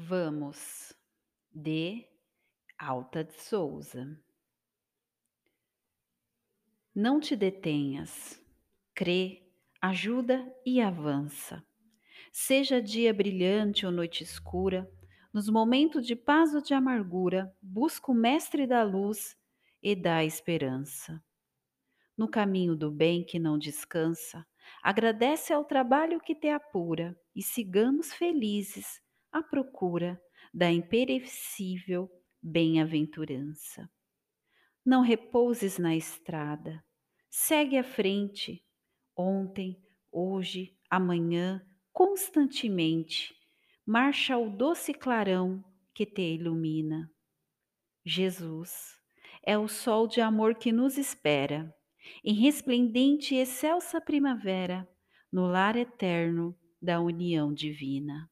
Vamos, de Alta de Souza. Não te detenhas, crê, ajuda e avança. Seja dia brilhante ou noite escura, nos momentos de paz ou de amargura, busca o Mestre da luz e dá esperança. No caminho do bem que não descansa, agradece ao trabalho que te apura e sigamos felizes à procura da imperecível bem-aventurança. Não repouses na estrada, segue à frente, ontem, hoje, amanhã, constantemente, marcha ao doce clarão que te ilumina. Jesus é o sol de amor que nos espera, em resplendente e excelsa primavera, no lar eterno da união divina.